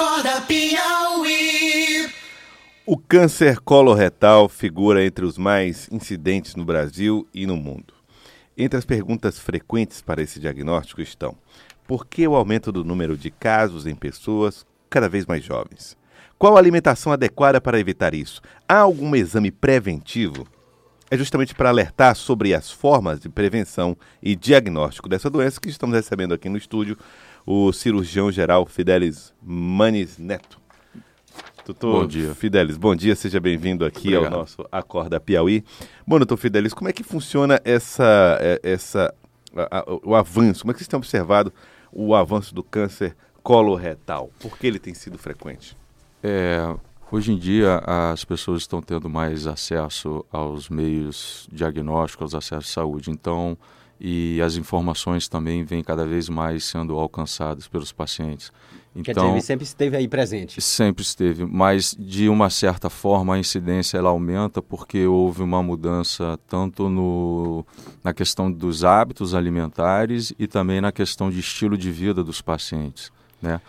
Acorda Piauí. O câncer coloretal figura entre os mais incidentes no Brasil e no mundo. Entre as perguntas frequentes para esse diagnóstico estão: por que o aumento do número de casos em pessoas cada vez mais jovens? Qual a alimentação adequada para evitar isso? Há algum exame preventivo? É justamente para alertar sobre as formas de prevenção e diagnóstico dessa doença que estamos recebendo aqui no estúdio o cirurgião geral Fidelis Manes Neto. Doutor Bom dia. Fidelis, bom dia, seja bem-vindo aqui Obrigado. ao nosso Acorda Piauí. Bom, doutor Fidelis, como é que funciona essa, é, essa, a- a- o avanço? Como é que vocês têm observado o avanço do câncer coloretal? Por que ele tem sido frequente? É, hoje em dia as pessoas estão tendo mais acesso aos meios diagnósticos, aos acessos à saúde. Então, e as informações também vêm cada vez mais sendo alcançadas pelos pacientes. Quer dizer, Então, ele sempre esteve aí presente. sempre esteve, mas de uma certa forma a incidência ela aumenta porque houve uma mudança tanto no, na questão dos hábitos alimentares e também na questão de estilo de vida dos pacientes, né?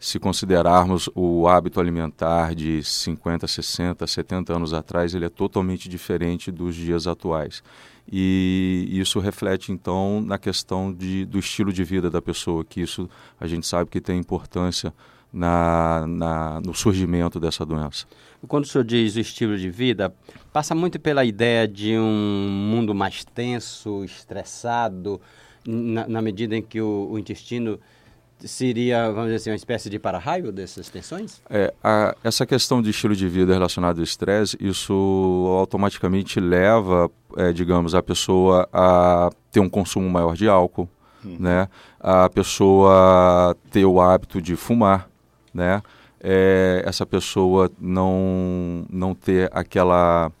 Se considerarmos o hábito alimentar de 50, 60, 70 anos atrás, ele é totalmente diferente dos dias atuais. E isso reflete, então, na questão de, do estilo de vida da pessoa, que isso a gente sabe que tem importância na, na, no surgimento dessa doença. Quando o senhor diz o estilo de vida, passa muito pela ideia de um mundo mais tenso, estressado, na, na medida em que o, o intestino seria, vamos dizer assim, uma espécie de para-raio dessas tensões? É, a, essa questão de estilo de vida relacionado ao estresse, isso automaticamente leva, é, digamos, a pessoa a ter um consumo maior de álcool, né? A pessoa ter o hábito de fumar, né? É, essa pessoa não não ter aquela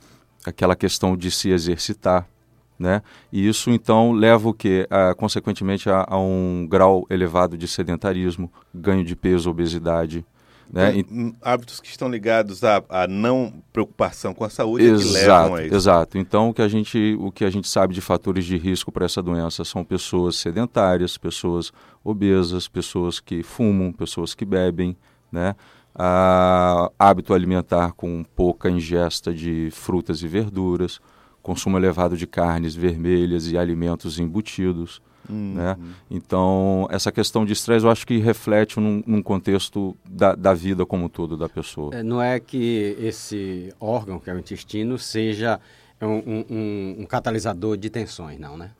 aquela questão de se exercitar, né? E isso então leva o que, consequentemente, a, a um grau elevado de sedentarismo, ganho de peso, obesidade, né? E- Hum, Hábitos que estão ligados à, à não preocupação com a saúde é que levam Exato, a isso. exato. Então o que a gente o que a gente sabe de fatores de risco para essa doença são pessoas sedentárias, pessoas obesas, pessoas que fumam, pessoas que bebem, né? Ah, hábito alimentar com pouca ingesta de frutas e verduras, consumo elevado de carnes vermelhas e alimentos embutidos. Né? Então, essa questão de estresse eu acho que reflete num, num contexto da, da vida como um todo da pessoa. É, Não é que esse órgão, que é o intestino, seja um, um- um- um catalisador de tensões, não, né?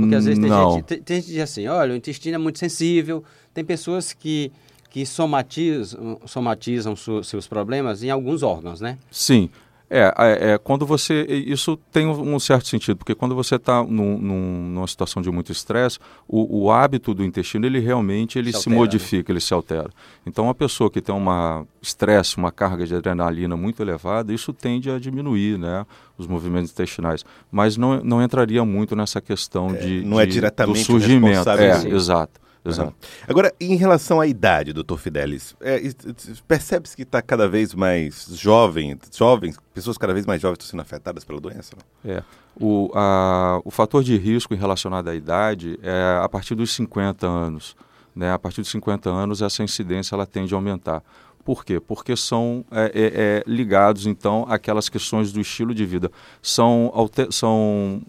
Porque às vezes tem Não. gente, tem, tem gente que diz assim, olha, o intestino é muito sensível. Tem pessoas que, que somatizam, somatizam su- seus problemas em alguns órgãos, né? Sim. É, é, é, quando você. Isso tem um certo sentido, porque quando você está num, num- numa situação de muito estresse, o, o hábito do intestino, ele realmente ele Se se, altera, né? modifica, ele se altera. Então, uma pessoa que tem uma estresse, uma carga de adrenalina muito elevada, isso tende a diminuir né, os movimentos intestinais. Mas não, não entraria muito nessa questão de, não é de- diretamente do surgimento. É, exato. Exato. Agora, em relação à idade, doutor Fidelis, é, percebe-se que está cada vez mais jovem, jovens, pessoas cada vez mais jovens estão sendo afetadas pela doença? não? É. O, a, o fator de risco em relacionado à idade é a partir dos 50 anos. Né? A partir dos 50 anos, essa incidência ela tende a aumentar. Por quê? Porque são é, é, é, ligados, então, àquelas questões do estilo de vida. São, alter, são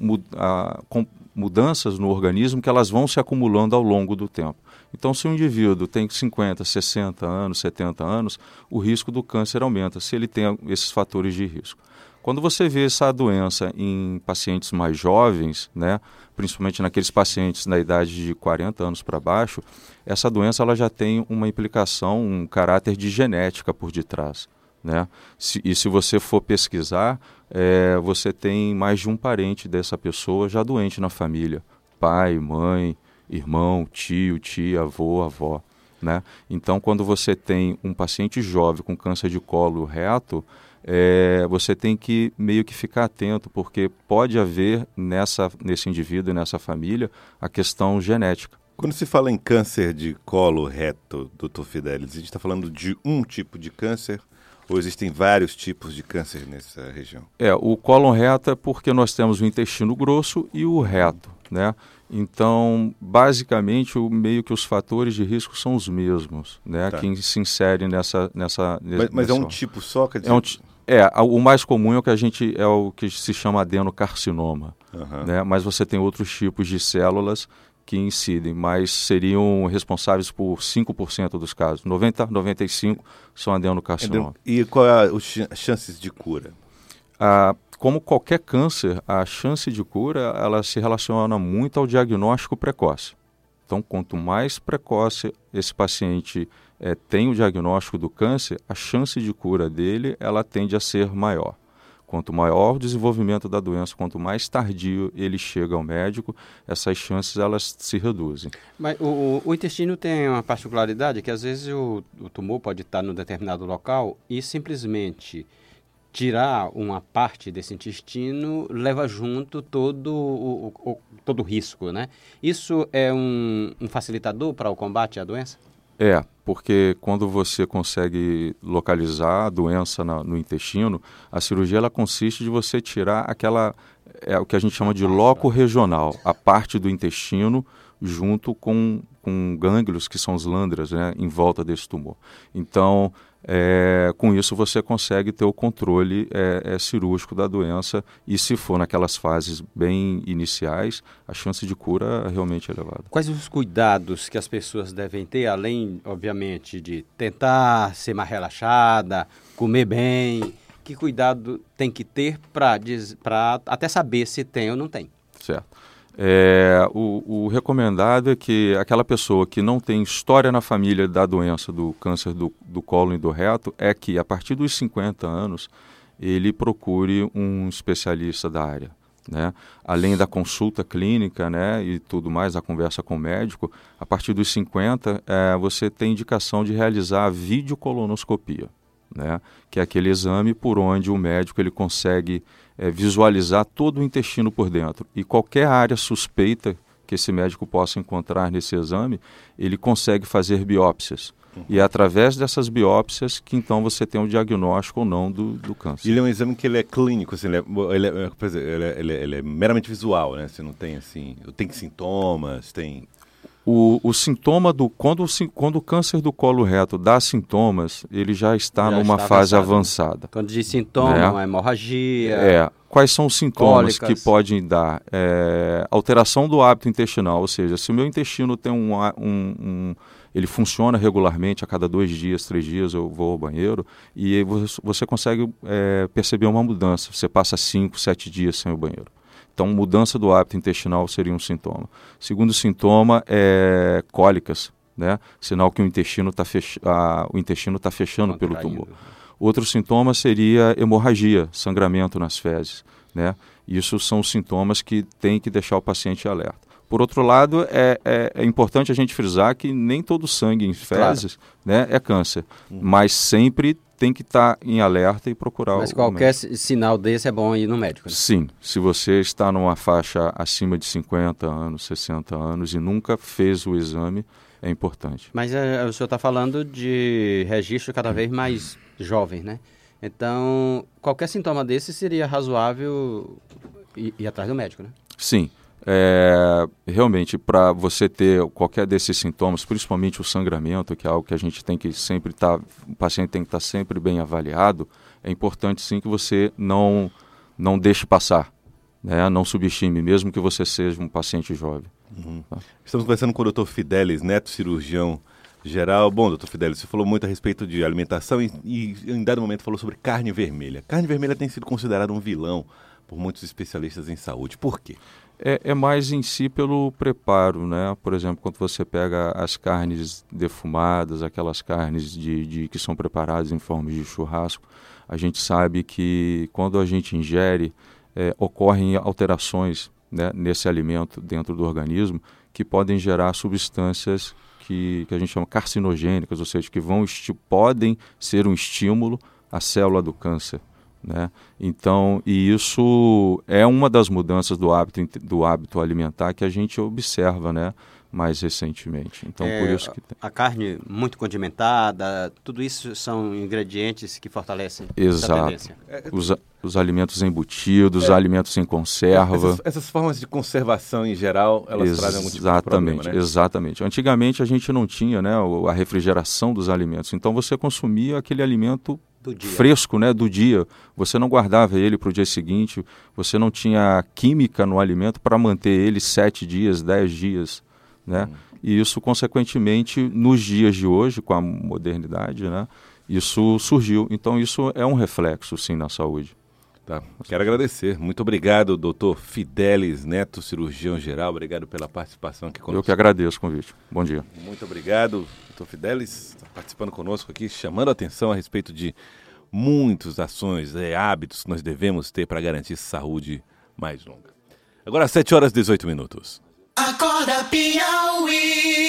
com- mudanças no organismo que elas vão se acumulando ao longo do tempo. Então, se o indivíduo tem 50, 60 anos, 70 anos, o risco do câncer aumenta, se ele tem esses fatores de risco. Quando você vê essa doença em pacientes mais jovens, né, principalmente naqueles pacientes na idade de 40 anos para baixo, essa doença ela já tem uma implicação, um caráter de genética por detrás. Né? Se, e se você for pesquisar, é, você tem mais de um parente dessa pessoa já doente na família. Pai, mãe, irmão, tio, tia, avô, avó. Né? Então, quando você tem um paciente jovem com câncer de colo reto, é, você tem que meio que ficar atento, porque pode haver nessa, nesse indivíduo e nessa família a questão genética. Quando se fala em câncer de colo reto, doutor Fidelis, a gente está falando de um tipo de câncer ou existem vários tipos de câncer nessa região? É, o cólon reto é porque nós temos o intestino grosso e o reto, né? Então, basicamente, o meio que os fatores de risco são os mesmos, né? Tá. Quem se insere nessa nessa Mas, mas é nessa- um tipo só, quer dizer... é um ti- é, o mais comum é o que a gente é o que se chama adenocarcinoma, Aham. né? Mas você tem outros tipos de células que incidem, mas seriam responsáveis por 5% dos casos. 90, 95 são adenocarcinoma. E qual é as chances de cura? Ah, como qualquer câncer, a chance de cura ela se relaciona muito ao diagnóstico precoce. Então, quanto mais precoce esse paciente eh, tem o diagnóstico do câncer, a chance de cura dele ela tende a ser maior. Quanto maior o desenvolvimento da doença, quanto mais tardio ele chega ao médico, essas chances elas se reduzem. Mas o, o- intestino tem uma particularidade que às vezes o, o tumor pode estar num determinado local e simplesmente tirar uma parte desse intestino leva junto todo o, o- o- todo o risco, né? Isso é um, um facilitador para o combate à doença? É, porque quando você consegue localizar a doença na- no intestino, a cirurgia ela consiste de você tirar aquela é o que a gente chama de loco regional, a parte do intestino junto com, com gânglios que são os lândras, né, em volta desse tumor. Então, é, com isso você consegue ter o controle é, é, cirúrgico da doença e se for naquelas fases bem iniciais, a chance de cura realmente é elevada. Quais os cuidados que as pessoas devem ter, além, obviamente, de tentar ser mais relaxada, comer bem? Que cuidado tem que ter para até saber se tem ou não tem? Certo. É, o, o recomendado é que aquela pessoa que não tem história na família da doença do câncer do, do colo e do reto é que a partir dos 50 anos ele procure um especialista da área. Né? Além da consulta clínica né, e tudo mais, a conversa com o médico, a partir dos 50 é, você tem indicação de realizar a videocolonoscopia, né? que é aquele exame por onde o médico ele consegue é, visualizar todo o intestino por dentro. E qualquer área suspeita que esse médico possa encontrar nesse exame, ele consegue fazer biópsias. E é através dessas biópsias que então você tem o diagnóstico ou não do, do câncer. Ele é um exame que ele é clínico, assim, ele, é, ele, é, ele, é, ele, é, ele é meramente visual, né? Você não tem assim, tem sintomas, tem O, o sintoma do quando, o quando o câncer do colo reto dá sintomas, ele já está Já numa está fase avançado. avançada. Quando diz sintoma, É. uma hemorragia. É, quais são os sintomas Cólicas. que podem dar? É, alteração do hábito intestinal, ou seja, se o meu intestino tem um, um- um- ele funciona regularmente, a cada dois dias, três dias eu vou ao banheiro, e você consegue é, perceber uma mudança. Você passa cinco, sete dias sem o banheiro. Então, mudança do hábito intestinal seria um sintoma. Segundo sintoma é cólicas, né? Sinal que o intestino está fech... ah, o intestino tá fechando pelo Contraindo. tumor. Outro sintoma seria hemorragia, sangramento nas fezes, né? Isso são sintomas que tem que deixar o paciente alerta. Por outro lado, é, é, é importante a gente frisar que nem todo sangue em fezes né, é câncer, mas sempre tem que estar em alerta e procurar Mas o qualquer médico. si- sinal desse é bom ir no médico. né? Sim, se você está numa faixa acima de 50 anos, 60 anos e nunca fez o exame, é importante. Mas é, o senhor está falando de registro cada vez mais jovem, né? Então, qualquer sintoma desse seria razoável ir, ir atrás do médico, né? Sim, é, realmente para você ter qualquer desses sintomas, principalmente o sangramento, que é algo que a gente tem que sempre estar, o paciente tem que estar sempre bem avaliado, é importante sim que você não não deixe passar, né? Não subestime, mesmo que você seja um paciente jovem. Estamos conversando com o Dr. Fidelis Neto, cirurgião geral. Bom, doutor Fidelis, você falou muito a respeito de alimentação e, e em dado momento falou sobre carne vermelha. Carne vermelha tem sido considerada um vilão por muitos especialistas em saúde. Por quê? É, é mais em si pelo preparo, né? Por exemplo, quando você pega as carnes defumadas, aquelas carnes de, de- que são preparadas em forma de churrasco, a gente sabe que quando a gente ingere, é, ocorrem alterações né, nesse alimento dentro do organismo que podem gerar substâncias que, que a gente chama carcinogênicas, ou seja, que vão podem ser um estímulo à célula do câncer. Né? Então, e isso é uma das mudanças do hábito, do hábito alimentar que a gente observa né, mais recentemente. Então, É, por isso que tem. A carne muito condimentada, tudo isso são ingredientes que fortalecem essa Exato. tendência. Os, a- os alimentos embutidos, é. alimentos em conserva. Essas, essas, formas de conservação em geral, elas Ex trazem algum tipo de problema, né? Exatamente. Antigamente a gente não tinha né, a refrigeração dos alimentos, então você consumia aquele alimento fresco né, do dia. Você não guardava ele para o dia seguinte, você não tinha química no alimento para manter ele sete dias, dez dias. Né? Hum. E isso, consequentemente, nos dias de hoje, com a modernidade, né, isso surgiu. Então, isso é um reflexo, sim, na saúde. Tá. Quero agradecer. Muito obrigado, doutor Fidelis Neto, cirurgião geral. Obrigado pela participação aqui conosco. Eu que agradeço o convite. Bom dia. Muito obrigado, doutor Fidelis, participando conosco aqui, chamando a atenção a respeito de muitas ações e hábitos que nós devemos ter para garantir saúde mais longa. Agora, 7 horas e 18 minutos. Acorda, Piauí.